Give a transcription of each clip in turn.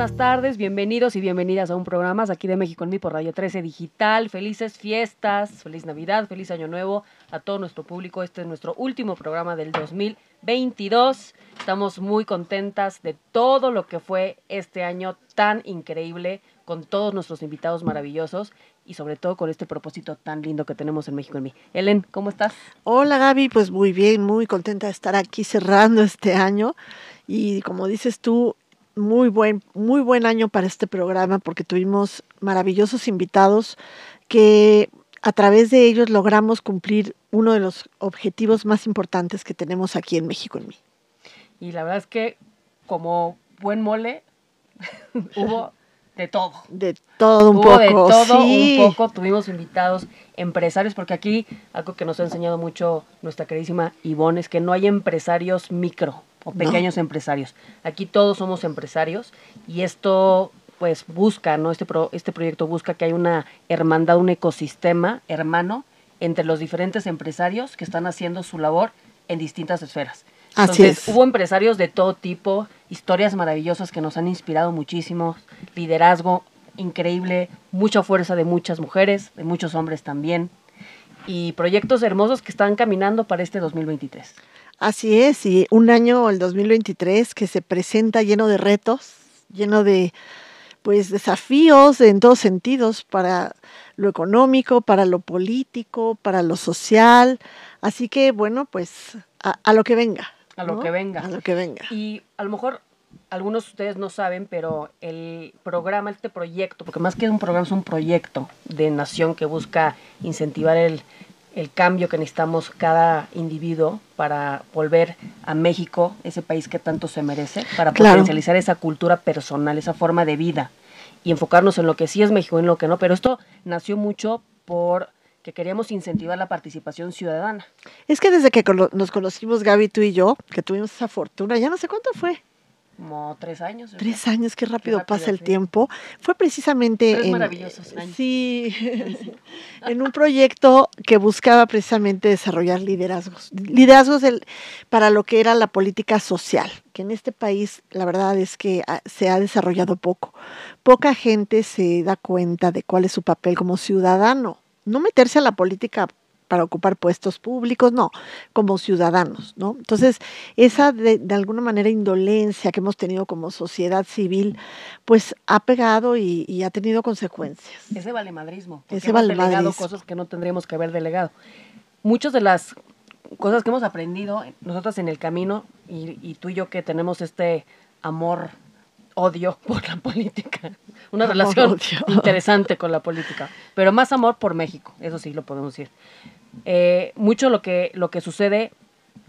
buenas tardes, bienvenidos y bienvenidas a un programa aquí de México en mí por Radio 13 Digital. Felices fiestas, feliz Navidad, feliz Año Nuevo a todo nuestro público. Este es nuestro último programa del 2022. Estamos muy contentas de todo lo que fue este año tan increíble con todos nuestros invitados maravillosos y sobre todo con este propósito tan lindo que tenemos en México en mí. Ellen, ¿cómo estás? Hola Gaby, pues muy bien, muy contenta de estar aquí cerrando este año y como dices tú, muy buen, muy buen año para este programa porque tuvimos maravillosos invitados que a través de ellos logramos cumplir uno de los objetivos más importantes que tenemos aquí en México en mí. Y la verdad es que como buen mole hubo de todo. De todo un poco. De todo un poco. Tuvimos invitados empresarios, porque aquí algo que nos ha enseñado mucho nuestra queridísima Ivonne es que no hay empresarios micro o pequeños empresarios. Aquí todos somos empresarios y esto pues busca, ¿no? Este, este proyecto busca que haya una hermandad, un ecosistema hermano entre los diferentes empresarios que están haciendo su labor en distintas esferas. Así es. Hubo empresarios de todo tipo, historias maravillosas que nos han inspirado muchísimo, liderazgo increíble, mucha fuerza de muchas mujeres, de muchos hombres también, y proyectos hermosos que están caminando para este 2023. Así es, y un año, el 2023, que se presenta lleno de retos, lleno de pues desafíos en todos sentidos para lo económico, para lo político, para lo social. Así que bueno, pues a, lo que venga. A lo que venga. A lo que venga. Y a lo mejor algunos de ustedes no saben, pero el programa, este proyecto, porque más que un programa es un proyecto de nación que busca incentivar el, el cambio que necesitamos cada individuo para volver a México, ese país que tanto se merece, para potencializar esa cultura personal, esa forma de vida y enfocarnos en lo que sí es México y en lo que no. Pero esto nació mucho por que queríamos incentivar la participación ciudadana. Es que desde que nos conocimos Gaby, tú y yo, que tuvimos esa fortuna, ya no sé cuánto fue, como tres años. Tres años, qué rápido, pasa el tiempo. Fue precisamente en, maravillosos Sí, en un proyecto que buscaba precisamente desarrollar liderazgos, liderazgos para lo que era la política social, que en este país la verdad es que se ha desarrollado poco. Poca gente se da cuenta de cuál es su papel como ciudadano. No meterse a la política para ocupar puestos públicos, no, como ciudadanos, ¿no? Entonces, esa de, alguna manera indolencia que hemos tenido como sociedad civil, pues ha pegado y, ha tenido consecuencias. Ese valemadrismo. Ese hemos delegado cosas que no tendríamos que haber delegado. Muchas de las cosas que hemos aprendido nosotros en el camino y, y tú y yo que tenemos este amor odio por la política. Una relación interesante con la política. Pero más amor por México, eso sí lo podemos decir. Eh, mucho lo que, lo que sucede,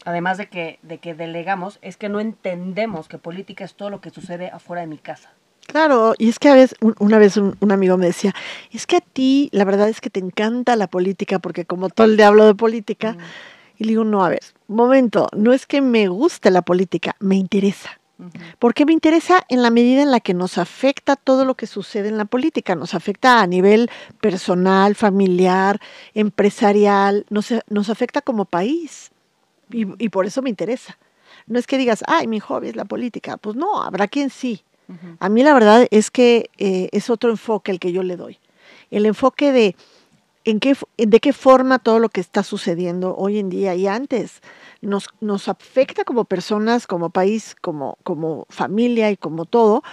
además de que, de que delegamos, es que no entendemos que política es todo lo que sucede afuera de mi casa. Claro, y es que a veces, una vez un, amigo me decía, es que a ti la verdad es que te encanta la política, porque como todo el día hablo de política, mm. y le digo, no, a ver, momento, no es que me guste la política, me interesa. Porque me interesa en la medida en la que nos afecta todo lo que sucede en la política, nos afecta a nivel personal, familiar, empresarial, nos, nos afecta como país. Y, por eso me interesa. No es que digas, ay, mi hobby es la política. Pues no, habrá quien sí. A mí la verdad es que eh, es otro enfoque el que yo le doy. El enfoque de en qué, de qué forma todo lo que está sucediendo hoy en día y antes nos, nos afecta como personas, como país, como, como familia y como todo,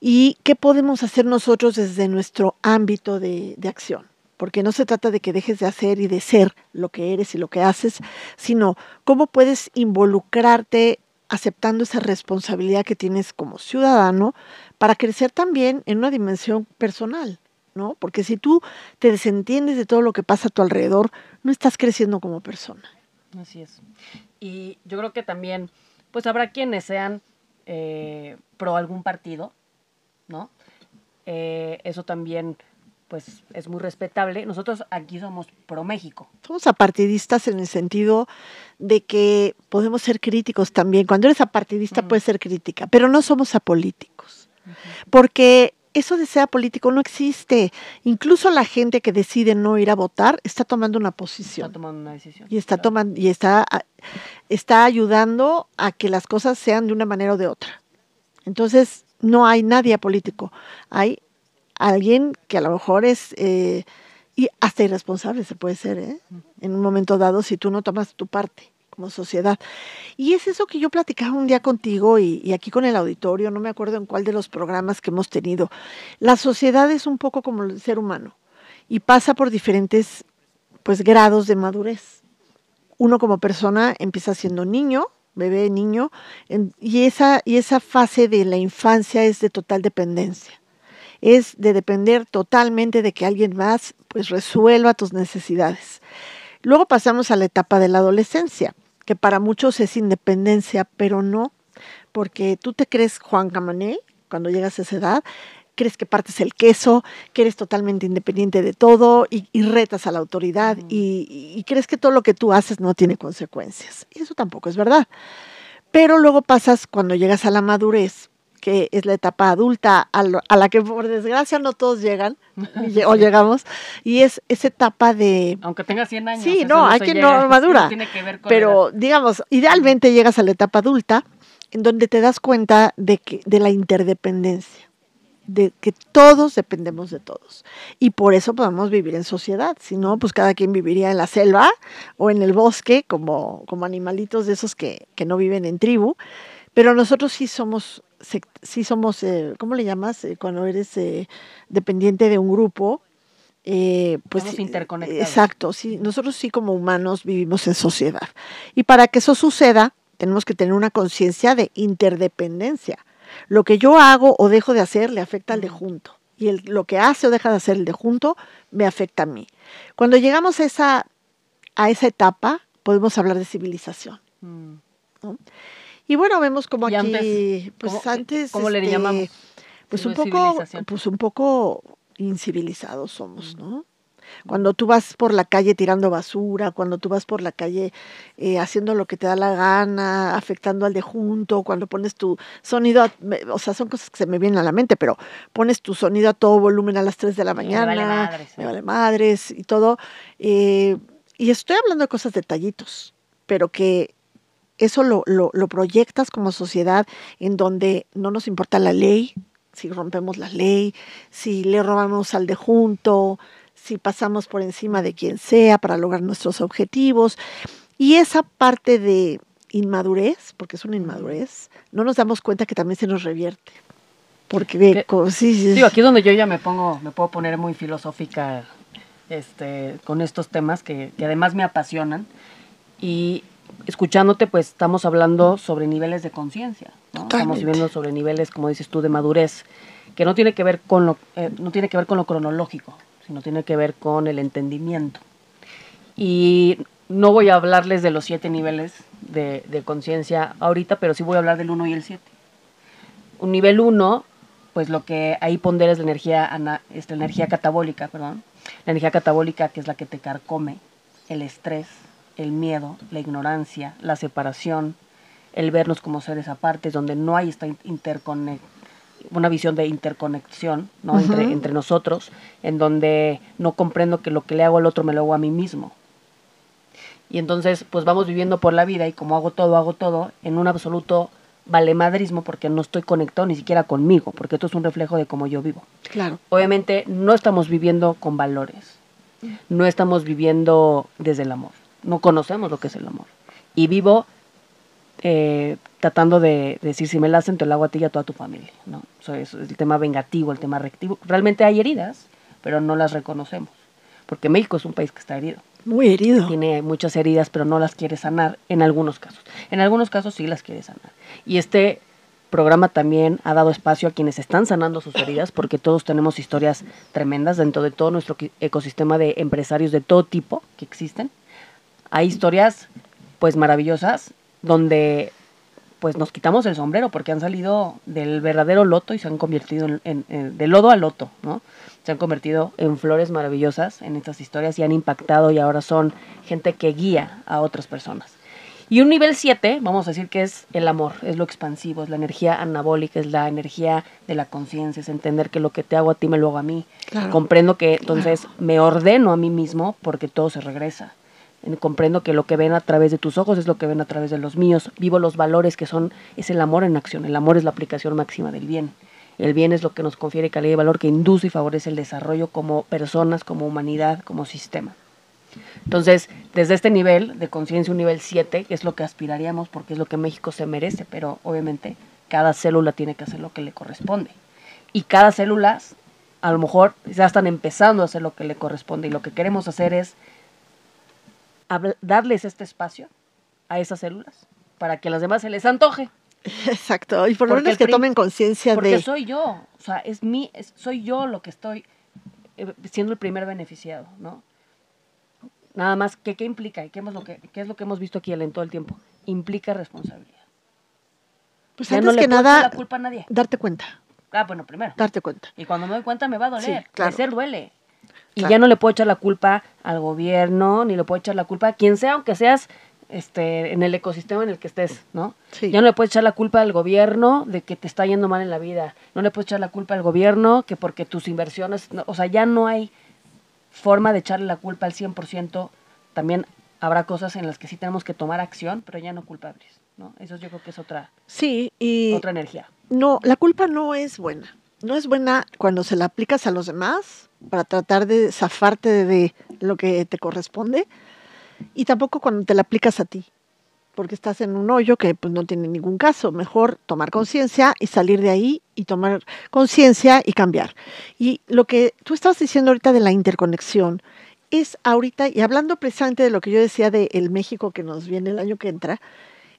y qué podemos hacer nosotros desde nuestro ámbito de, de acción porque no se trata de que dejes de hacer y de ser lo que eres y lo que haces, sino cómo puedes involucrarte aceptando esa responsabilidad que tienes como ciudadano para crecer también en una dimensión personal, ¿no? Porque si tú te desentiendes de todo lo que pasa a tu alrededor, no estás creciendo como persona. Así es. Y yo creo que también, pues habrá quienes sean eh, pro algún partido, ¿no? Eh, eso también, pues, es muy respetable. Nosotros aquí somos pro México. Somos apartidistas en el sentido de que podemos ser críticos también. Cuando eres apartidista puedes ser crítica, pero no somos apolíticos. Porque eso de ser político no existe. Incluso la gente que decide no ir a votar está tomando una posición. Está tomando una decisión. Y está tomando, y está está ayudando a que las cosas sean de una manera o de otra. Entonces, no hay nadie político. Hay alguien que a lo mejor es, eh, y hasta irresponsable se puede ser, ¿eh? en un momento dado, si tú no tomas tu parte como sociedad. Y es eso que yo platicaba un día contigo y, aquí con el auditorio, no me acuerdo en cuál de los programas que hemos tenido. La sociedad es un poco como el ser humano y pasa por diferentes pues grados de madurez. Uno como persona empieza siendo niño, bebé, niño, y, esa, y esa fase de la infancia es de total dependencia. Es de depender totalmente de que alguien más pues resuelva tus necesidades. Luego pasamos a la etapa de la adolescencia, que para muchos es independencia, pero no, porque tú te crees Juan Camané cuando llegas a esa edad crees que partes el queso, que eres totalmente independiente de todo y, retas a la autoridad y, y, crees que todo lo que tú haces no tiene consecuencias. Y eso tampoco es verdad. Pero luego pasas cuando llegas a la madurez, que es la etapa adulta a, la que por desgracia no todos llegan o llegamos, y es esa etapa de... Aunque tengas 100 años. Sí, no, hay quien no madura. pero digamos, idealmente llegas a la etapa adulta en donde te das cuenta de, que, de la interdependencia de que todos dependemos de todos. Y por eso podemos vivir en sociedad. Si no, pues cada quien viviría en la selva o en el bosque, como, como animalitos de esos que, que no viven en tribu. Pero nosotros sí somos, sí somos eh, ¿cómo le llamas? Eh, cuando eres eh, dependiente de un grupo. pues Estamos interconectados. Exacto, sí, nosotros sí como humanos vivimos en sociedad. Y para que eso suceda, tenemos que tener una conciencia de interdependencia lo que yo hago o dejo de hacer le afecta al de junto. Y el, lo que hace o deja de hacer el de junto me afecta a mí. Cuando llegamos a esa, a esa etapa, podemos hablar de civilización. Mm. Y bueno, vemos como aquí, pues antes, ¿cómo le este, llamamos? Pues un poco, pues un poco incivilizados somos, ¿no? Cuando tú vas por la calle tirando basura, cuando tú vas por la calle eh, haciendo lo que te da la gana, afectando al de junto, cuando pones tu sonido, o sea, son cosas que se me vienen a la mente, pero pones tu sonido a todo volumen a las 3 de la mañana, me vale madres, me vale madres y todo. Eh, y estoy hablando de cosas detallitos, pero que eso lo, lo, lo proyectas como sociedad en donde no nos importa la ley, si rompemos la ley, si le robamos al de junto, si pasamos por encima de quien sea para lograr nuestros objetivos. Y esa parte de inmadurez, porque es una inmadurez, no nos damos cuenta que también se nos revierte. Porque sí, sí, Digo, aquí es donde yo ya me pongo, me puedo poner muy filosófica este, con estos temas que, que además me apasionan. Y escuchándote, pues estamos hablando sobre niveles de conciencia, ¿no? Estamos viviendo sobre niveles, como dices tú, de madurez, que no tiene que ver con lo, eh, no tiene que ver con lo cronológico, sino tiene que ver con el entendimiento. Y no voy a hablarles de los siete niveles de, conciencia ahorita, pero sí voy a hablar del 1 y el 7. Un nivel 1, pues lo que ahí pondera es la energía, esta energía catabólica, perdón. La energía catabólica que es la que te carcome, el estrés, el miedo, la ignorancia, la separación, el vernos como seres apartes, donde no hay esta interconexión una visión de interconexión ¿no? entre, entre nosotros, en donde no comprendo que lo que le hago al otro me lo hago a mí mismo. Y entonces, pues vamos viviendo por la vida y como hago todo, hago todo, en un absoluto valemadrismo porque no estoy conectado ni siquiera conmigo, porque esto es un reflejo de cómo yo vivo. Claro. Obviamente no estamos viviendo con valores, no estamos viviendo desde el amor, no conocemos lo que es el amor. Y vivo eh, tratando de, decir si me la hacen te lo hago a ti y a toda tu familia, ¿no? Eso es el tema vengativo, el tema reactivo. Realmente hay heridas, pero no las reconocemos, porque México es un país que está herido. Muy herido. Tiene muchas heridas, pero no las quiere sanar en algunos casos. En algunos casos sí las quiere sanar. Y este programa también ha dado espacio a quienes están sanando sus heridas, porque todos tenemos historias tremendas dentro de todo nuestro ecosistema de empresarios de todo tipo que existen. Hay historias pues maravillosas donde pues nos quitamos el sombrero porque han salido del verdadero loto y se han convertido en, en, de lodo a loto, ¿no? Se han convertido en flores maravillosas en estas historias y han impactado y ahora son gente que guía a otras personas. Y un nivel 7, vamos a decir que es el amor, es lo expansivo, es la energía anabólica, es la energía de la conciencia, es entender que lo que te hago a ti me lo hago a mí. Comprendo que entonces me ordeno a mí mismo porque todo se regresa comprendo que lo que ven a través de tus ojos es lo que ven a través de los míos. Vivo los valores que son, es el amor en acción. El amor es la aplicación máxima del bien. El bien es lo que nos confiere calidad y valor que induce y favorece el desarrollo como personas, como humanidad, como sistema. Entonces, desde este nivel de conciencia, un nivel 7, que es lo que aspiraríamos porque es lo que México se merece, pero obviamente cada célula tiene que hacer lo que le corresponde. Y cada célula, a lo mejor, ya están empezando a hacer lo que le corresponde. Y lo que queremos hacer es darles este espacio a esas células para que a las demás se les antoje. Exacto, y por lo menos que tomen conciencia de... Porque soy yo, o sea, es mi, soy yo lo que estoy eh, siendo el primer beneficiado, ¿no? Nada más, ¿qué, qué implica? ¿Y qué, es lo que, qué es lo que hemos visto aquí en todo el tiempo? Implica responsabilidad. Pues antes que nada, darte cuenta. Ah, bueno, primero. Darte cuenta. Y cuando me doy cuenta me va a doler. Sí, duele. Y ya no le puedo echar la culpa al gobierno, ni le puedo echar la culpa a quien sea, aunque seas este, en el ecosistema en el que estés, ¿no? Ya no le puedes echar la culpa al gobierno de que te está yendo mal en la vida. No le puedes echar la culpa al gobierno que porque tus inversiones, o sea, ya no hay forma de echarle la culpa al 100%. También habrá cosas en las que sí tenemos que tomar acción, pero ya no culpables, ¿no? Eso yo creo que es otra, sí, y otra energía. No, la culpa no es buena. No es buena cuando se la aplicas a los demás para tratar de zafarte de, lo que te corresponde y tampoco cuando te la aplicas a ti, porque estás en un hoyo que pues, no tiene ningún caso. Mejor tomar conciencia y salir de ahí y tomar conciencia y cambiar. Y lo que tú estabas diciendo ahorita de la interconexión es ahorita, y hablando precisamente de lo que yo decía de el México que nos viene el año que entra,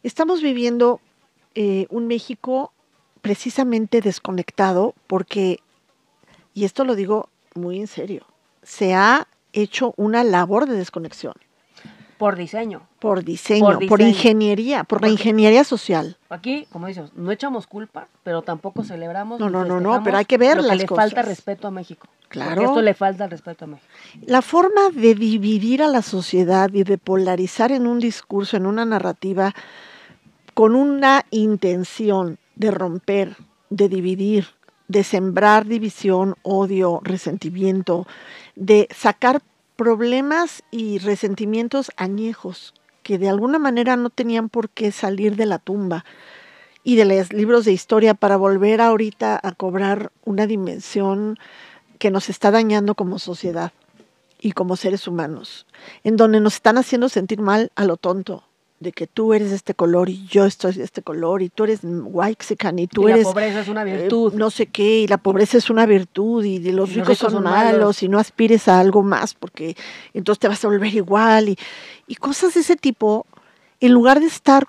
estamos viviendo eh, un México precisamente desconectado porque, y esto lo digo muy en serio, se ha hecho una labor de desconexión. Por diseño. Por diseño, por, ingeniería, por la ingeniería social. Aquí, como dices, no echamos culpa, pero tampoco celebramos. No, no, no, no, pero hay que ver las le falta respeto a México. Claro. esto le falta respeto a México. La forma de dividir a la sociedad y de polarizar en un discurso, en una narrativa, con una intención de romper, de dividir, de sembrar división, odio, resentimiento, de sacar problemas y resentimientos añejos que de alguna manera no tenían por qué salir de la tumba y de los libros de historia para volver ahorita a cobrar una dimensión que nos está dañando como sociedad y como seres humanos, en donde nos están haciendo sentir mal a lo tonto, de que tú eres de este color y yo estoy de este color y tú eres whitexican y tú eres... la pobreza es una eh, virtud. no sé qué, y la pobreza es una virtud y los, ricos, son, malos, y no aspires a algo más porque entonces te vas a volver igual y, y cosas de ese tipo, en lugar de estar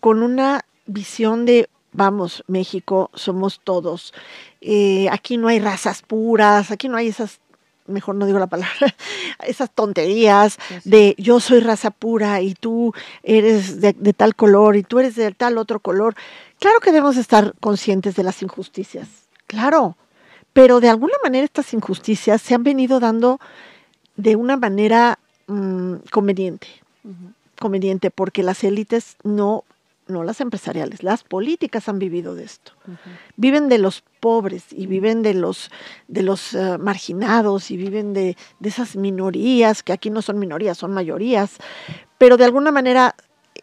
con una visión de, vamos, México, somos todos, eh, aquí no hay razas puras, aquí no hay esas mejor no digo la palabra, esas tonterías de yo soy raza pura y tú eres de, tal color y tú eres de tal otro color. Claro que debemos estar conscientes de las injusticias, claro, pero de alguna manera estas injusticias se han venido dando de una manera mm, conveniente, conveniente, porque las élites no no las empresariales, las políticas han vivido de esto. Viven de los pobres y viven de los, de los eh, marginados y viven de, de, esas minorías, que aquí no son minorías, son mayorías, pero de alguna manera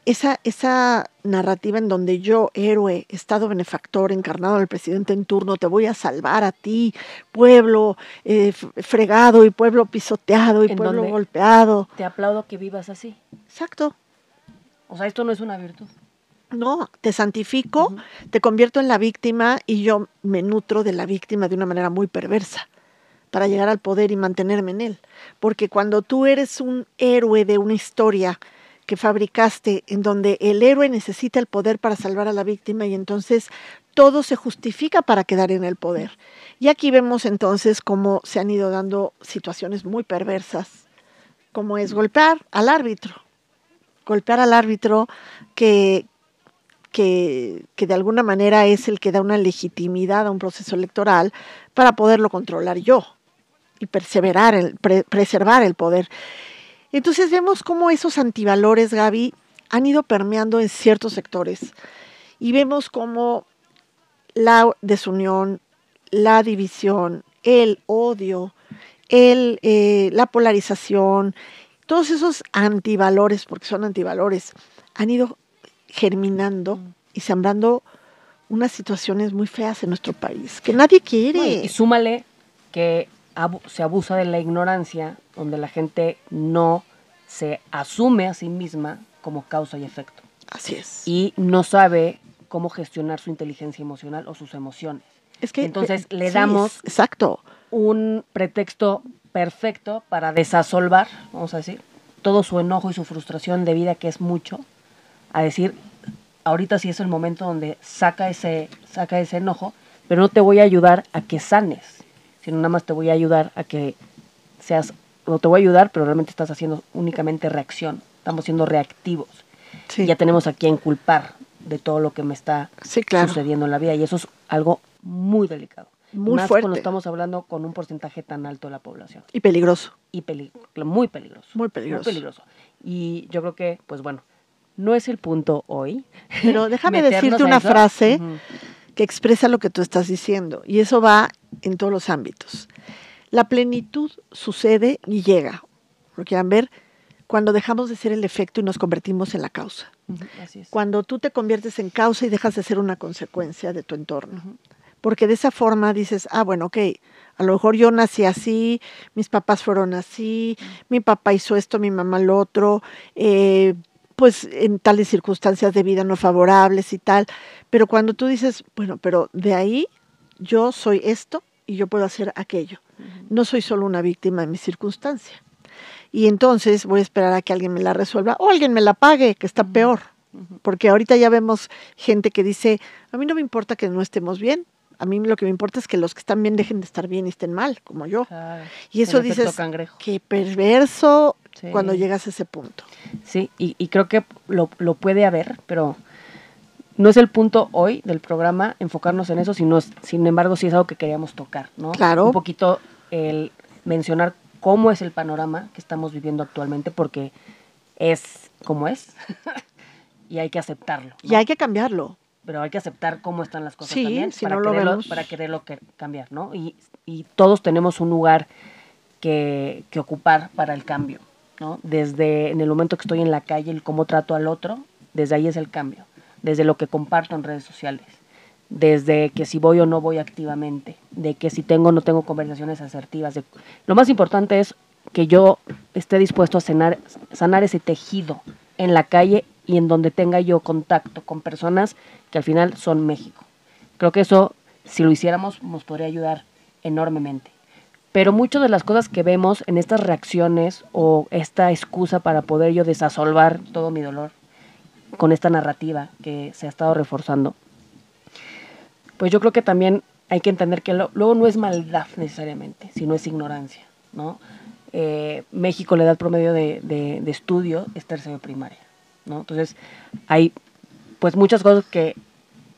esa, esa narrativa en donde yo, héroe, Estado benefactor, encarnado el presidente en turno, te voy a salvar a ti, pueblo eh, fregado y pueblo pisoteado y pueblo golpeado. Te aplaudo que vivas así. Exacto. O sea, esto no es una virtud. No, te santifico, te convierto en la víctima y yo me nutro de la víctima de una manera muy perversa para llegar al poder y mantenerme en él. Porque cuando tú eres un héroe de una historia que fabricaste en donde el héroe necesita el poder para salvar a la víctima y entonces todo se justifica para quedar en el poder. Y aquí vemos entonces cómo se han ido dando situaciones muy perversas, como es golpear al árbitro, golpear al árbitro que, que, de alguna manera es el que da una legitimidad a un proceso electoral para poderlo controlar yo y perseverar, el, preservar el poder. Entonces vemos cómo esos antivalores, Gaby, han ido permeando en ciertos sectores y vemos cómo la desunión, la división, el odio, el, eh, la polarización, todos esos antivalores, porque son antivalores, han ido germinando y sembrando unas situaciones muy feas en nuestro país, que nadie quiere. y súmale que se abusa de la ignorancia, donde la gente no se asume a sí misma como causa y efecto. Así es. Y no sabe cómo gestionar su inteligencia emocional o sus emociones. Es que entonces le damos exacto. un pretexto perfecto para desasolvar, vamos a decir, todo su enojo y su frustración de vida, que es mucho, a decir, ahorita sí es el momento donde saca ese, saca ese enojo, pero no te voy a ayudar a que sanes, sino nada más te voy a ayudar a que seas, no te voy a ayudar, pero realmente estás haciendo únicamente reacción, estamos siendo reactivos. Ya tenemos a quien culpar de todo lo que me está sucediendo en la vida y eso es algo muy delicado. Muy Más fuerte. cuando estamos hablando con un porcentaje tan alto de la población. Y peligroso. Y muy peligroso. Muy peligroso. Muy peligroso. Y yo creo que, pues bueno, no es el punto hoy. Pero déjame decirte una frase que expresa lo que tú estás diciendo. Y eso va en todos los ámbitos. La plenitud sucede y llega. Lo quieran ver cuando dejamos de ser el efecto y nos convertimos en la causa. Así es. Cuando tú te conviertes en causa y dejas de ser una consecuencia de tu entorno. Porque de esa forma dices, ah, bueno, ok, a lo mejor yo nací así, mis papás fueron así, mi papá hizo esto, mi mamá lo otro, eh, pues en tales circunstancias de vida no favorables y tal. Pero cuando tú dices, bueno, pero de ahí yo soy esto y yo puedo hacer aquello. No soy solo una víctima de mi circunstancia. Y entonces voy a esperar a que alguien me la resuelva o alguien me la pague, que está peor. Porque ahorita ya vemos gente que dice, a mí no me importa que no estemos bien, a mí lo que me importa es que los que están bien dejen de estar bien y estén mal, como yo. y eso dices, qué perverso cuando llegas a ese punto. Sí, y, y creo que lo, lo, puede haber, pero no es el punto hoy del programa enfocarnos en eso, sino, sin embargo, sí es algo que queríamos tocar, ¿no? Claro. Un poquito el mencionar cómo es el panorama que estamos viviendo actualmente, porque es como es y hay que aceptarlo. Y hay que cambiarlo. Pero hay que aceptar cómo están las cosas sí, también si para, no quererlo, lo para quererlo cambiar, ¿no? Y, y todos tenemos un lugar que, que, ocupar para el cambio, ¿no? Desde en el momento que estoy en la calle, el cómo trato al otro, desde ahí es el cambio. Desde lo que comparto en redes sociales, desde que si voy o no voy activamente, de que si tengo o no tengo conversaciones asertivas. De, lo más importante es que yo esté dispuesto a sanar, sanar ese tejido en la calle y en donde tenga yo contacto con personas al final son México. Creo que eso, si lo hiciéramos, nos podría ayudar enormemente. Pero muchas de las cosas que vemos en estas reacciones o esta excusa para poder yo desasolvar todo mi dolor con esta narrativa que se ha estado reforzando, pues yo creo que también hay que entender que luego no es maldad necesariamente, sino es ignorancia, ¿no? Eh, México, la edad promedio de estudio es tercero de primaria, ¿no? Entonces, hay pues muchas cosas que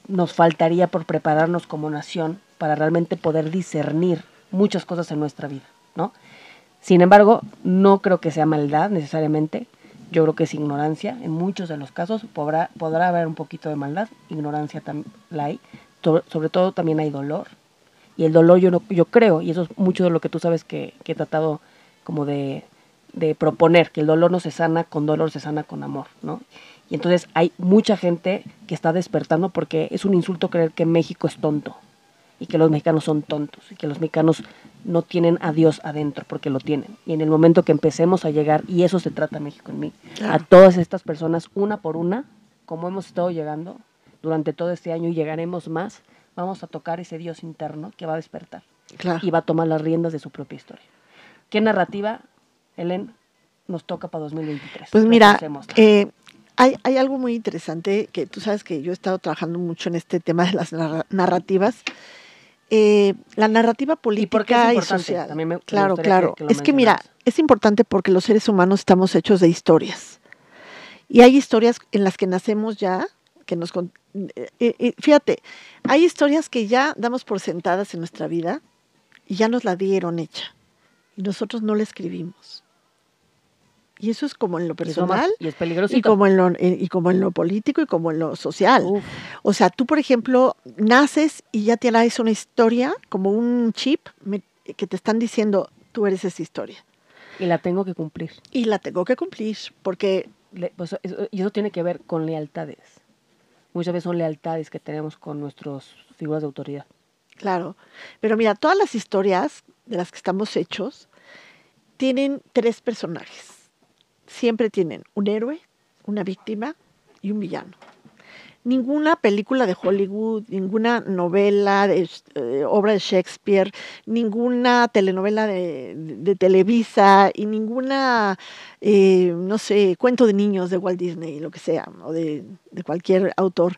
nos faltaría por prepararnos como nación para realmente poder discernir muchas cosas en nuestra vida, ¿no? Sin embargo, no creo que sea maldad necesariamente, yo creo que es ignorancia, en muchos de los casos podrá, podrá haber un poquito de maldad, ignorancia la hay, sobre todo también hay dolor, y el dolor yo, no, yo creo, y eso es mucho de lo que tú sabes que, que he tratado como de, de, proponer, que el dolor no se sana con dolor, se sana con amor, ¿no? Y entonces hay mucha gente que está despertando porque es un insulto creer que México es tonto y que los mexicanos son tontos y que los mexicanos no tienen a Dios adentro porque lo tienen. Y en el momento que empecemos a llegar, y eso se trata México en mí, claro. a todas estas personas una por una, como hemos estado llegando durante todo este año y llegaremos más, vamos a tocar ese Dios interno que va a despertar claro. y va a tomar las riendas de su propia historia. ¿Qué narrativa, Helen, nos toca para 2023? Pues mira, eh, hay, hay, algo muy interesante que tú sabes que yo he estado trabajando mucho en este tema de las narrativas. Eh, la narrativa política y, y social. Me, claro, claro. Que, que es que mira, es importante porque los seres humanos estamos hechos de historias. Y hay historias en las que nacemos ya, que nos... Eh, eh, fíjate, hay historias que ya damos por sentadas en nuestra vida y ya nos la dieron hecha. Y nosotros no la escribimos. Y eso es como en lo personal y, es peligroso y como en lo y como en lo político y como en lo social. Uf. O sea, tú por ejemplo naces y ya te traes una historia como un chip que te están diciendo tú eres esa historia. Y la tengo que cumplir. Y la tengo que cumplir, porque... Pues, y eso tiene que ver con lealtades. Muchas veces son lealtades que tenemos con nuestras figuras de autoridad. Claro, pero mira, todas las historias de las que estamos hechos tienen tres personajes. Siempre tienen un héroe, una víctima y un villano ninguna película de Hollywood, ninguna novela, de, eh, obra de Shakespeare, ninguna telenovela de, Televisa y ninguna, eh, no sé, cuento de niños de Walt Disney, lo que sea, o de, cualquier autor.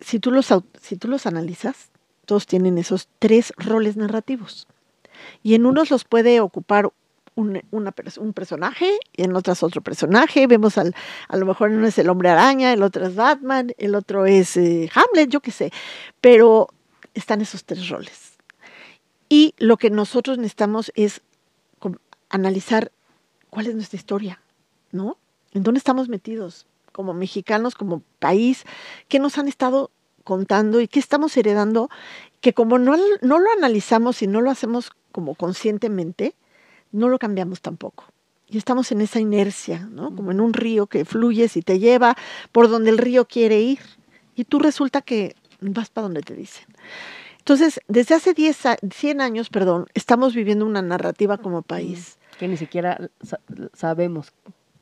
Si tú, los, si tú los analizas, todos tienen esos tres roles narrativos. Y en unos los puede ocupar un, un personaje y en otras otro personaje. Vemos al, a lo mejor uno es el hombre araña, el otro es Batman, el otro es eh, Hamlet, yo qué sé. Pero están esos tres roles. Y lo que nosotros necesitamos es analizar cuál es nuestra historia, ¿no? ¿En dónde estamos metidos como mexicanos, como país? ¿Qué nos han estado contando y qué estamos heredando? Que como no, no lo analizamos y no lo hacemos como conscientemente, no lo cambiamos tampoco. Y estamos en esa inercia, ¿no? Como en un río que fluye y te lleva por donde el río quiere ir. Y tú resulta que vas para donde te dicen. Entonces, desde hace 10, 100 años, perdón, estamos viviendo una narrativa como país. Que ni siquiera sabemos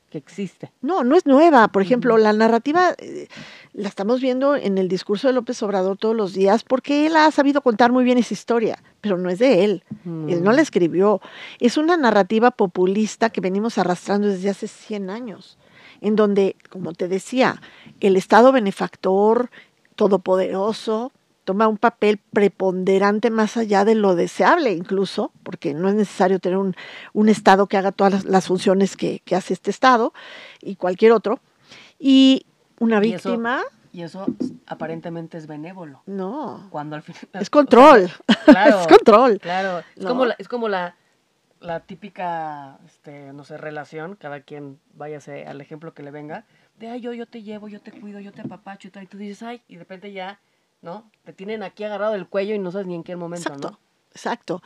que existe. No, no es nueva. Por ejemplo, la narrativa eh, la estamos viendo en el discurso de López Obrador todos los días porque él ha sabido contar muy bien esa historia, pero no es de él. Él no la escribió. Es una narrativa populista que venimos arrastrando desde hace 100 años, en donde, como te decía, el Estado benefactor, todopoderoso, toma un papel preponderante más allá de lo deseable incluso, porque no es necesario tener un, un Estado que haga todas las, funciones que, que, hace este Estado y cualquier otro. Y una víctima... Y eso, aparentemente es benévolo. No. Cuando al final... Es control. claro, es control. Claro. Es como la, es como la, la típica, este, no sé, relación, cada quien váyase al ejemplo que le venga, de, ay, yo, yo te llevo, yo te cuido, yo te apapacho y tal, y tú dices, ay, y de repente ya ¿no? Te tienen aquí agarrado el cuello y no sabes ni en qué momento, exacto, ¿no? Exacto.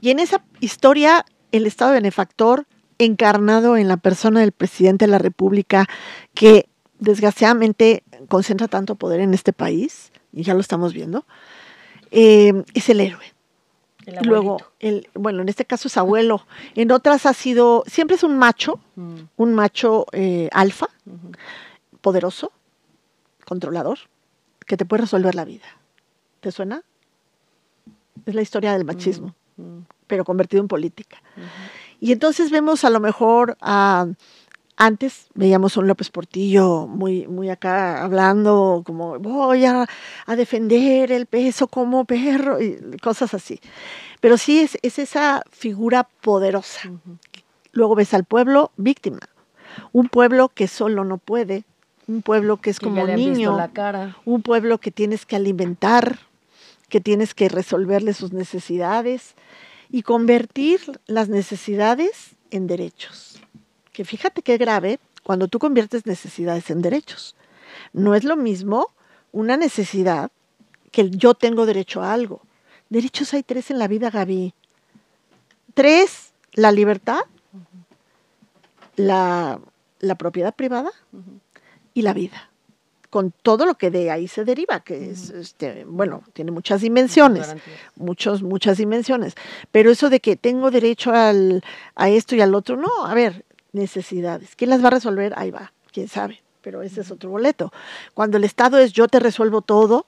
Y en esa historia, el Estado benefactor encarnado en la persona del presidente de la República, que desgraciadamente concentra tanto poder en este país, y ya lo estamos viendo, eh, es el héroe. Luego, el, bueno, en este caso es abuelo. En otras ha sido, siempre es un macho, mm. un macho eh, alfa, poderoso, controlador, que te puede resolver la vida. ¿Te suena? Es la historia del machismo, pero convertido en política. Y entonces vemos a lo mejor a... Antes veíamos a un López Portillo muy, muy acá hablando como voy a, defender el peso como perro y cosas así. Pero sí es, es esa figura poderosa. Luego ves al pueblo víctima, un pueblo que solo no puede, un pueblo que es como niño, la cara. un pueblo que tienes que alimentar, que tienes que resolverle sus necesidades y convertir las necesidades en derechos. Que fíjate qué grave cuando tú conviertes necesidades en derechos. No es lo mismo una necesidad que yo tengo derecho a algo. Derechos hay tres en la vida, Gaby. Tres, la libertad, la, propiedad privada y la vida, con todo lo que de ahí se deriva, que es, este, bueno, tiene muchas dimensiones, muchos, muchas dimensiones, pero eso de que tengo derecho al, a esto y al otro, no, a ver, necesidades, ¿quién las va a resolver? Ahí va, quién sabe, pero ese es otro boleto. Cuando el Estado es yo te resuelvo todo,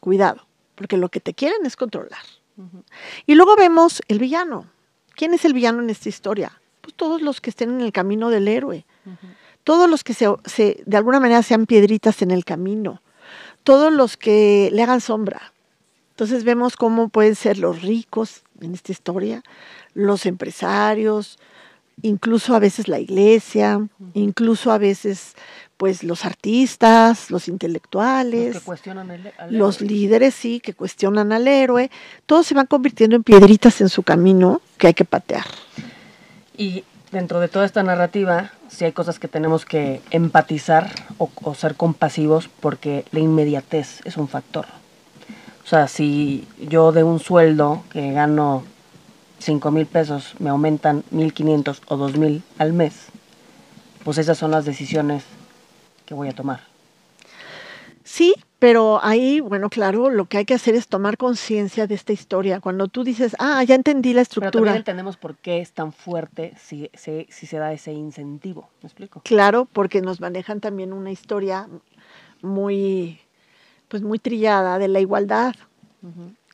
cuidado, porque lo que te quieren es controlar. Y luego vemos el villano. ¿Quién es el villano en esta historia? Pues todos los que estén en el camino del héroe todos los que se, de alguna manera sean piedritas en el camino, todos los que le hagan sombra. Entonces vemos cómo pueden ser los ricos en esta historia, los empresarios, incluso a veces la iglesia, incluso a veces pues los artistas, los intelectuales, los líderes, sí, que cuestionan al héroe, todos se van convirtiendo en piedritas en su camino que hay que patear. Y dentro de toda esta narrativa, sí hay cosas que tenemos que empatizar o, ser compasivos porque la inmediatez es un factor. O sea, si yo de un sueldo que gano 5 mil pesos me aumentan 1.500 o 2.000 al mes, pues esas son las decisiones que voy a tomar. Sí, pero ahí, bueno, claro, lo que hay que hacer es tomar conciencia de esta historia. Cuando tú dices, ah, ya entendí la estructura. Pero también entendemos por qué es tan fuerte si, si, se da ese incentivo. ¿Me explico? Claro, porque nos manejan también una historia muy, pues muy trillada de la igualdad.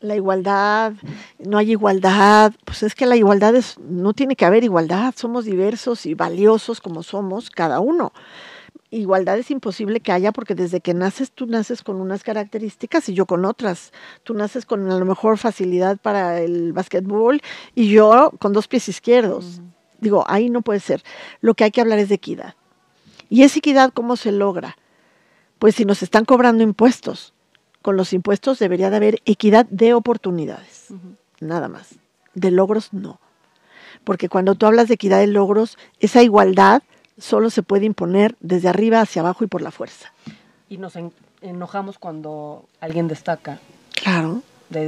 La igualdad, no hay igualdad, pues es que la igualdad es, no tiene que haber igualdad, somos diversos y valiosos como somos cada uno igualdad es imposible que haya porque desde que naces tú naces con unas características y yo con otras. Tú naces con a lo mejor facilidad para el básquetbol y yo con dos pies izquierdos. Digo, ahí no puede ser. Lo que hay que hablar es de equidad. ¿Y esa equidad cómo se logra? Pues si nos están cobrando impuestos, con los impuestos debería de haber equidad de oportunidades, nada más. De logros no. Porque cuando tú hablas de equidad de logros, esa igualdad solo se puede imponer desde arriba hacia abajo y por la fuerza. Y nos enojamos cuando alguien destaca. Claro.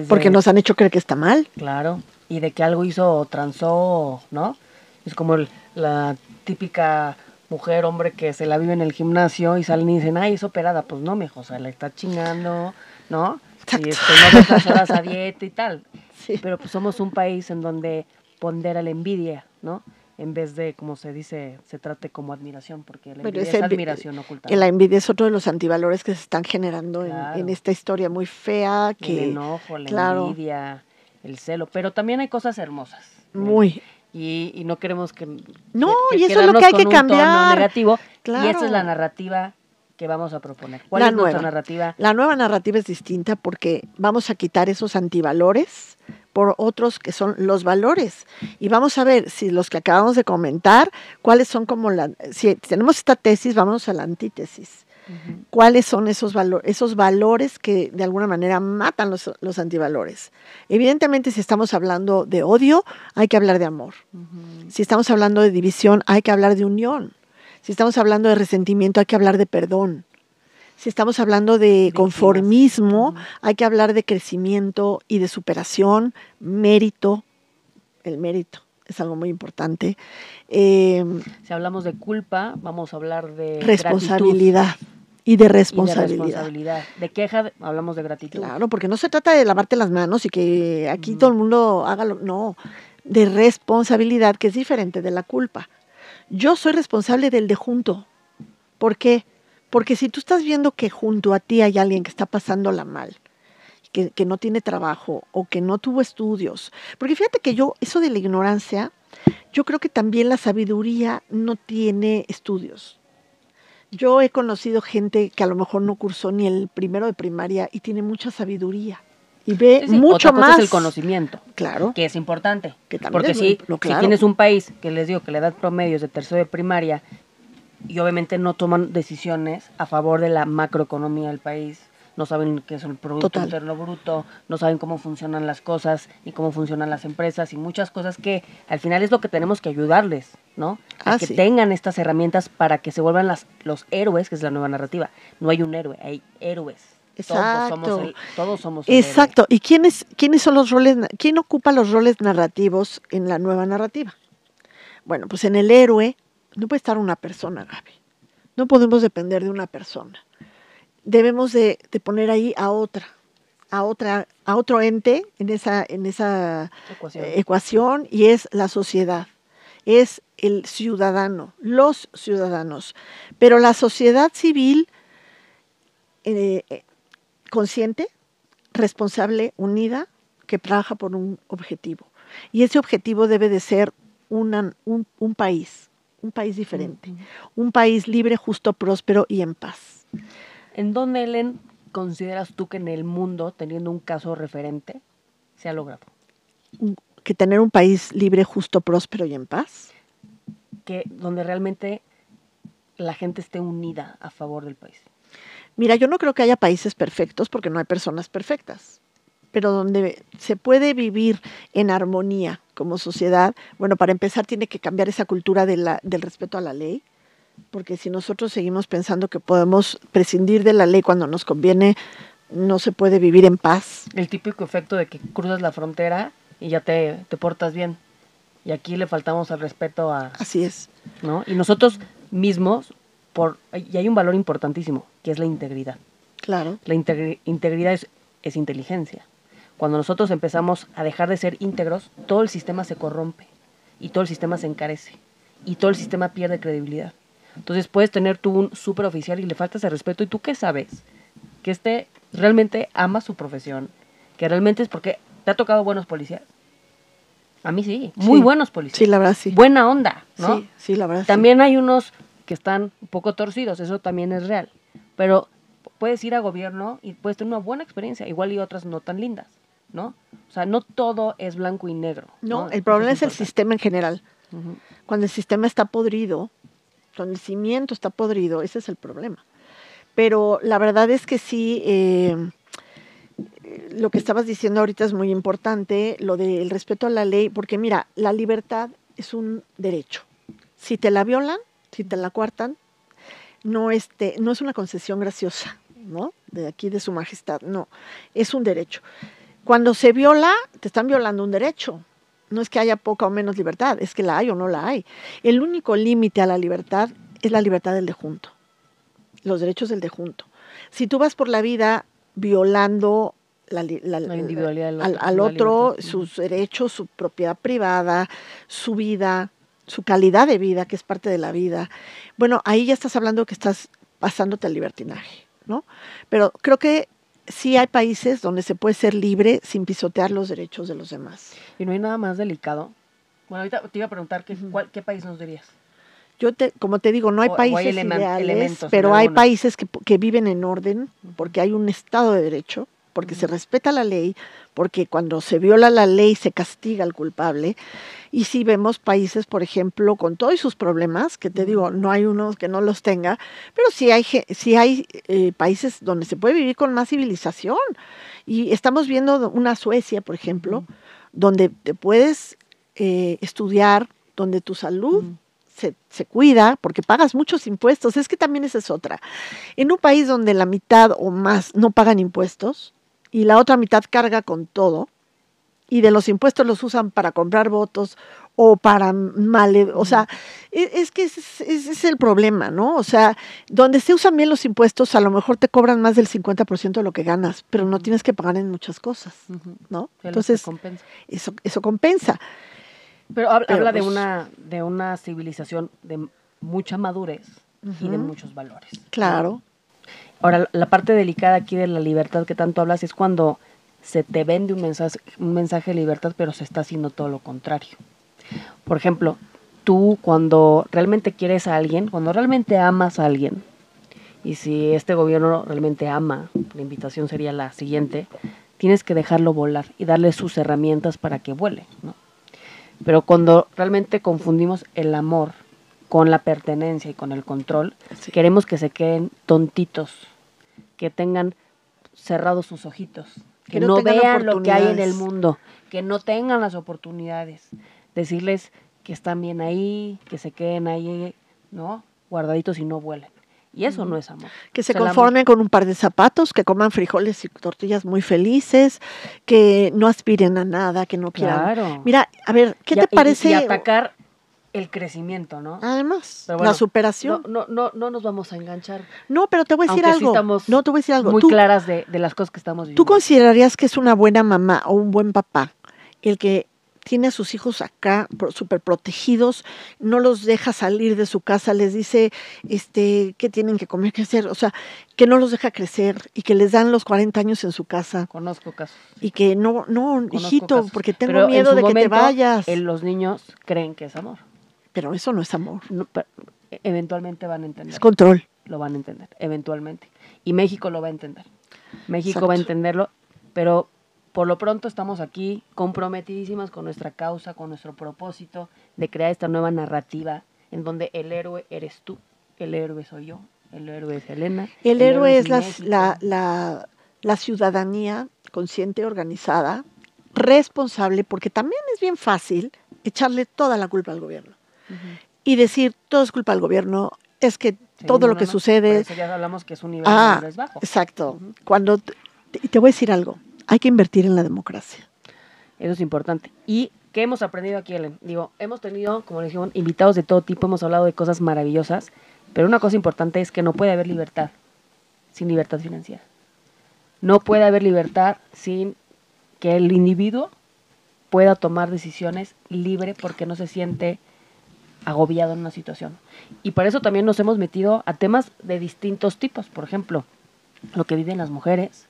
porque nos han hecho creer que está mal. Claro. Y de que algo hizo o transó, ¿no? Es como la típica mujer, hombre, que se la vive en el gimnasio y salen y dicen, ay, es operada. Pues no, mijo, o sea, le está chingando, ¿no? Y este, no dos horas a dieta y tal. Sí. Pero pues somos un país en donde pondera la envidia, ¿no? En vez de, como se dice, se trate como admiración, porque la envidia es admiración oculta. La envidia es otro de los antivalores que se están generando en, esta historia muy fea. Que, el enojo, la envidia, el celo, pero también hay cosas hermosas. ¿eh? Muy. Y, no queremos que... No, y eso es lo que hay que cambiar. negativo, Y esa es la narrativa que vamos a proponer. ¿Cuál es nueva. narrativa? La nueva narrativa es distinta porque vamos a quitar esos antivalores por otros que son los valores. Y vamos a ver si los que acabamos de comentar, cuáles son como la, si tenemos esta tesis, vamos a la antítesis. ¿Cuáles son esos, valores esos valores que de alguna manera matan los, los, antivalores? Evidentemente, si estamos hablando de odio, hay que hablar de amor. Si estamos hablando de división, hay que hablar de unión. Si estamos hablando de resentimiento, hay que hablar de perdón. Si estamos hablando de conformismo, hay que hablar de crecimiento y de superación, mérito, el mérito es algo muy importante. Em, si hablamos de culpa, vamos a hablar de responsabilidad. Y de responsabilidad. de responsabilidad. De queja, hablamos de gratitud. Claro, porque no se trata de lavarte las manos y que aquí todo el mundo haga lo. No, de responsabilidad, que es diferente de la culpa. Yo soy responsable del de junto. ¿Por qué? Porque si tú estás viendo que junto a ti hay alguien que está pasándola mal, que, que, no tiene trabajo o que no tuvo estudios, porque fíjate que yo, eso de la ignorancia, yo creo que también la sabiduría no tiene estudios. Yo he conocido gente que a lo mejor no cursó ni el primero de primaria y tiene mucha sabiduría y ve mucho más. el conocimiento. Claro. Que es importante. porque si, si tienes un país que les digo que le da promedios de tercero de primaria y obviamente no toman decisiones a favor de la macroeconomía del país. No saben qué es el Producto Interno Bruto, no saben cómo funcionan las cosas y cómo funcionan las empresas y muchas cosas que al final es lo que tenemos que ayudarles, ¿no? A ah, que tengan estas herramientas para que se vuelvan las, los héroes, que es la nueva narrativa. No hay un héroe, hay héroes. Exacto. Todos somos, todos somos Exacto. ¿Y quiénes, quiénes son los roles, quién ocupa los roles narrativos en la nueva narrativa? Bueno, pues en el héroe no puede estar una persona, Gaby. No podemos depender de una persona. Debemos de, poner ahí a otra, a otra, a otro ente en esa, en esa ecuación. y es la sociedad, es el ciudadano, los ciudadanos. Pero la sociedad civil eh, eh, consciente, responsable, unida, que trabaja por un objetivo. Y ese objetivo debe de ser un, un país, un país diferente, un país libre, justo, próspero y en paz. ¿En dónde, Ellen, consideras tú que en el mundo, teniendo un caso referente, se ha logrado? Que tener un país libre, justo, próspero y en paz. Que donde realmente la gente esté unida a favor del país. Mira, yo no creo que haya países perfectos porque no hay personas perfectas pero donde se puede vivir en armonía como sociedad, bueno, para empezar tiene que cambiar esa cultura de la, del respeto a la ley, porque si nosotros seguimos pensando que podemos prescindir de la ley cuando nos conviene, no se puede vivir en paz. El típico efecto de que cruzas la frontera y ya te, te portas bien. Y aquí le faltamos al respeto a... Así es. ¿no? Y nosotros mismos, por, y hay un valor importantísimo, que es la integridad. Claro. La integridad es, es inteligencia. Cuando nosotros empezamos a dejar de ser íntegros, todo el sistema se corrompe y todo el sistema se encarece y todo el sistema pierde credibilidad. Entonces puedes tener tú un super oficial y le faltas el respeto y tú qué sabes? Que este realmente ama su profesión, que realmente es porque te ha tocado buenos policías. A mí sí, muy buenos policías. Sí, la verdad sí. Buena onda, ¿no? Sí, sí, la verdad También hay unos que están un poco torcidos, eso también es real. Pero puedes ir a gobierno y puedes tener una buena experiencia, igual y otras no tan lindas, ¿no? O sea, no todo es blanco y negro. No, el problema es, el sistema en general. Cuando el sistema está podrido, cuando el cimiento está podrido, ese es el problema. Pero la verdad es que sí, eh, lo que estabas diciendo ahorita es muy importante, lo del respeto a la ley, porque mira, la libertad es un derecho. Si te la violan, si te la cuartan, no, este, no es una concesión graciosa, ¿no? De aquí de su majestad, no, es un derecho. Cuando se viola, te están violando un derecho. No es que haya poca o menos libertad, es que la hay o no la hay. El único límite a la libertad es la libertad del de junto, los derechos del de junto. Si tú vas por la vida violando la, individualidad al, otro, sus derechos, su propiedad privada, su vida, su calidad de vida, que es parte de la vida. Bueno, ahí ya estás hablando que estás pasándote al libertinaje, ¿no? Pero creo que sí hay países donde se puede ser libre sin pisotear los derechos de los demás. Y no hay nada más delicado. Bueno, ahorita te iba a preguntar qué, qué país nos dirías. Yo te, como te digo, no hay países ideales, pero hay países que, que, viven en orden porque hay un Estado de Derecho porque se respeta la ley, porque cuando se viola la ley se castiga al culpable. Y si vemos países, por ejemplo, con todos sus problemas, que te digo, no hay unos que no los tenga, pero sí hay, sí hay eh, países donde se puede vivir con más civilización. Y estamos viendo una Suecia, por ejemplo, donde te puedes eh, estudiar, donde tu salud se, se, cuida porque pagas muchos impuestos. Es que también esa es otra. En un país donde la mitad o más no pagan impuestos, y la otra mitad carga con todo y de los impuestos los usan para comprar votos o para mal, o sea, e, es, que ese, es el problema, ¿no? O sea, donde se usan bien los impuestos, a lo mejor te cobran más del 50% de lo que ganas, pero no tienes que pagar en muchas cosas, ¿no? Entonces, eso eso compensa. Pero habla, de pues una de una civilización de mucha madurez y de muchos valores. Claro. Ahora, la parte delicada aquí de la libertad que tanto hablas es cuando se te vende un mensaje, un mensaje de libertad, pero se está haciendo todo lo contrario. Por ejemplo, tú cuando realmente quieres a alguien, cuando realmente amas a alguien, y si este gobierno realmente ama, la invitación sería la siguiente, tienes que dejarlo volar y darle sus herramientas para que vuele, ¿no? Pero cuando realmente confundimos el amor con la pertenencia y con el control, queremos que se queden tontitos, que tengan cerrados sus ojitos, que, no, vean lo que hay en el mundo, que no tengan las oportunidades, decirles que están bien ahí, que se queden ahí, ¿no? Guardaditos y no vuelen. Y eso no es amor. Que se conformen con un par de zapatos, que coman frijoles y tortillas muy felices, que no aspiren a nada, que no quieran. Mira, a ver, ¿qué te parece? Y atacar el crecimiento, ¿no? Además, la superación. No, no, no, nos vamos a enganchar. No, pero te voy a decir algo. no, te voy a decir algo. Muy claras de, de, las cosas que estamos viviendo. ¿Tú considerarías que es una buena mamá o un buen papá el que tiene a sus hijos acá súper protegidos, no los deja salir de su casa, les dice este qué tienen que comer, qué hacer, o sea, que no los deja crecer y que les dan los 40 años en su casa. Conozco casos. Y que no, no, hijito, porque tengo miedo de que te vayas. los niños creen que es amor. Pero eso no es amor. eventualmente van a entender. Es control. Lo van a entender, eventualmente. Y México lo va a entender. México va a entenderlo, pero por lo pronto estamos aquí comprometidísimas con nuestra causa, con nuestro propósito de crear esta nueva narrativa en donde el héroe eres tú, el héroe soy yo, el héroe es Elena. El, héroe, es, la, la, la, ciudadanía consciente, organizada, responsable, porque también es bien fácil echarle toda la culpa al gobierno y decir todo es culpa del gobierno, es que todo lo que sucede... ya hablamos que es un nivel ah, bajo. Exacto. Cuando te, te voy a decir algo, hay que invertir en la democracia. Eso es importante. ¿Y qué hemos aprendido aquí, Ellen? Digo, hemos tenido, como les dijimos, invitados de todo tipo, hemos hablado de cosas maravillosas, pero una cosa importante es que no puede haber libertad sin libertad financiera. No puede haber libertad sin que el individuo pueda tomar decisiones libre porque no se siente agobiado en una situación. Y para eso también nos hemos metido a temas de distintos tipos. Por ejemplo, lo que viven las mujeres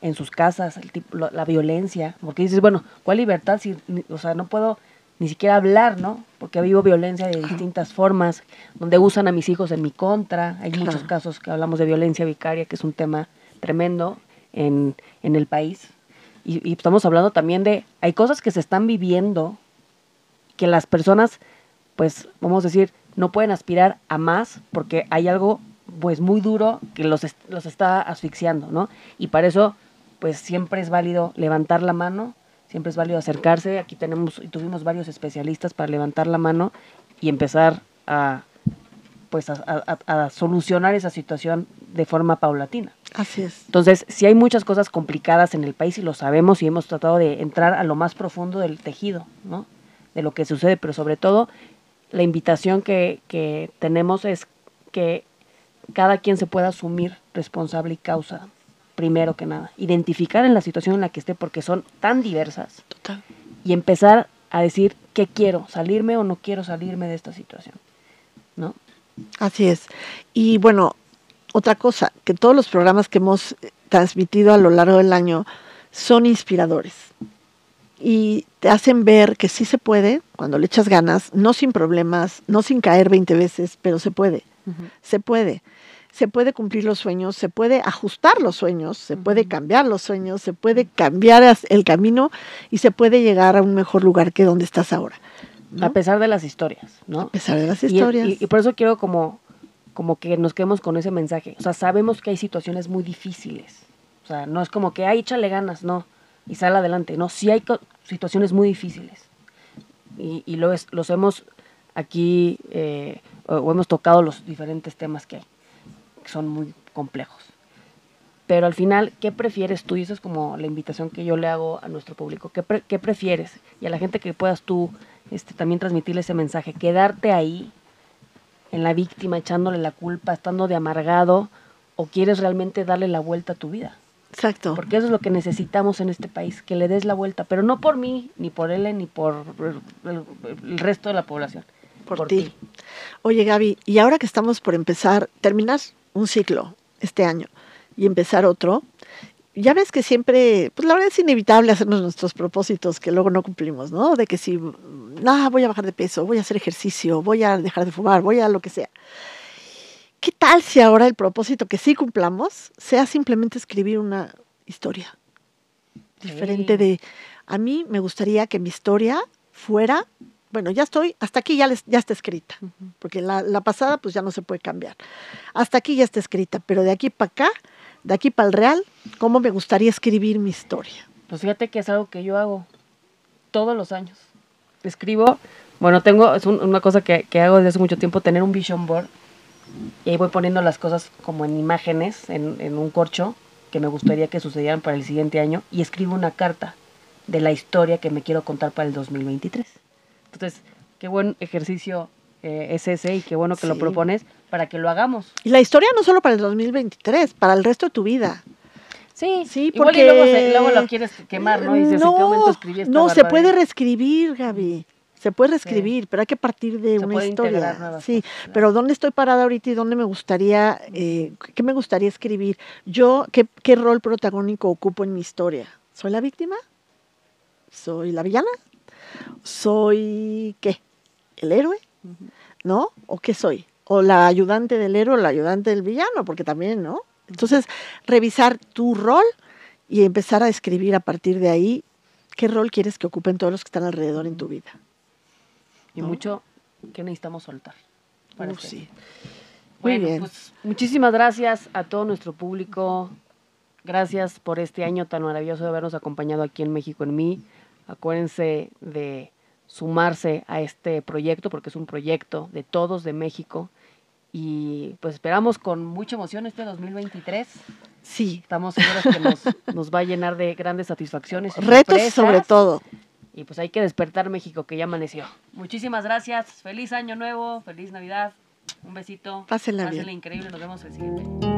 en sus casas, el tipo, la violencia. Porque dices, bueno, ¿cuál libertad? Si, o sea, no puedo ni siquiera hablar, ¿no? Porque vivo violencia de distintas formas, donde usan a mis hijos en mi contra. Hay muchos casos que hablamos de violencia vicaria, que es un tema tremendo en, en el país. Y, y, estamos hablando también de, hay cosas que se están viviendo que las personas, pues, vamos a decir, no pueden aspirar a más porque hay algo, pues, muy duro que los, los está asfixiando, ¿no? Y para eso, pues, siempre es válido levantar la mano, siempre es válido acercarse. Aquí tenemos y tuvimos varios especialistas para levantar la mano y empezar a, pues, a solucionar esa situación de forma paulatina. Así es. Entonces, si hay muchas cosas complicadas en el país y lo sabemos y hemos tratado de entrar a lo más profundo del tejido, ¿no? De lo que sucede, pero sobre todo la invitación que, que tenemos es que cada quien se pueda asumir responsable y causa, primero que nada. Identificar en la situación en la que esté, porque son tan diversas. Total. Y empezar a decir qué quiero, salirme o no quiero salirme de esta situación, ¿no? Así es. Y bueno, otra cosa, que todos los programas que hemos transmitido a lo largo del año son inspiradores y te hacen ver que sí se puede cuando le echas ganas, no sin problemas, no sin caer 20 veces, pero se puede, se puede. Se puede cumplir los sueños, se puede ajustar los sueños, se puede cambiar los sueños, se puede cambiar el camino y se puede llegar a un mejor lugar que donde estás ahora. A pesar de las historias, ¿no? A pesar de las historias. y por eso quiero como como que nos quedemos con ese mensaje. O sea, sabemos que hay situaciones muy difíciles. O sea, no es como que, ay, échale ganas, no, y sale adelante. No, sí hay situaciones muy difíciles. Y, y lo es, los hemos aquí, eh, o, hemos tocado los diferentes temas que hay, que son muy complejos. Pero al final, ¿qué prefieres tú? Y eso es como la invitación que yo le hago a nuestro público. ¿Qué, qué prefieres? Y a la gente que puedas tú este, también transmitirle ese mensaje. Quedarte ahí en la víctima, echándole la culpa, estando de amargado, o quieres realmente darle la vuelta a tu vida. Exacto. Porque eso es lo que necesitamos en este país, que le des la vuelta, pero no por mí, ni por él, ni por el, resto de la población. Por, ti. Oye, Gaby, y ahora que estamos por empezar, terminar un ciclo este año y empezar otro, ya ves que siempre, pues la verdad es inevitable hacernos nuestros propósitos que luego no cumplimos, ¿no? De que si, no, voy a bajar de peso, voy a hacer ejercicio, voy a dejar de fumar, voy a lo que sea. ¿Qué tal si ahora el propósito que sí cumplamos sea simplemente escribir una historia diferente de, a mí me gustaría que mi historia fuera, bueno, ya estoy, hasta aquí ya, ya está escrita, porque la, la pasada pues ya no se puede cambiar. Hasta aquí ya está escrita, pero de aquí para acá de aquí para el real, cómo me gustaría escribir mi historia. Pues fíjate que es algo que yo hago todos los años. Escribo, bueno, tengo, es una cosa que, hago desde hace mucho tiempo, tener un vision board. Y ahí voy poniendo las cosas como en imágenes, en, en un corcho, que me gustaría que sucedieran para el siguiente año. Y escribo una carta de la historia que me quiero contar para el 2023. Entonces, qué buen ejercicio eh, es ese y qué bueno que lo propones para que lo hagamos. Y la historia no solo para el 2023, para el resto de tu vida. Sí, sí, porque luego, lo quieres quemar, ¿no? Y dices, no, ¿en qué momento escribí No, se puede reescribir, Gaby. Se puede reescribir, pero hay que partir de una historia. Sí, pero ¿dónde estoy parada ahorita y dónde me gustaría, eh, qué me gustaría escribir? Yo, ¿qué, ¿qué rol protagónico ocupo en mi historia? ¿Soy la víctima? ¿Soy la villana? ¿Soy qué? ¿El héroe? ¿No? ¿O qué soy? O la ayudante del héroe o la ayudante del villano, porque también, ¿no? Entonces, revisar tu rol y empezar a escribir a partir de ahí qué rol quieres que ocupen todos los que están alrededor en tu vida. Y mucho que necesitamos soltar. Uh, sí. Muy bien. Pues, muchísimas gracias a todo nuestro público. Gracias por este año tan maravilloso de habernos acompañado aquí en México en mí. Acuérdense de sumarse a este proyecto porque es un proyecto de todos de México y pues esperamos con mucha emoción este 2023 Sí. Estamos seguros que nos, nos va a llenar de grandes satisfacciones. Retos sobre todo. Y pues hay que despertar México, que ya amaneció. Muchísimas gracias. Feliz año nuevo, feliz Navidad. Un besito. Pásenla, Pásenla increíble. Nos vemos el siguiente.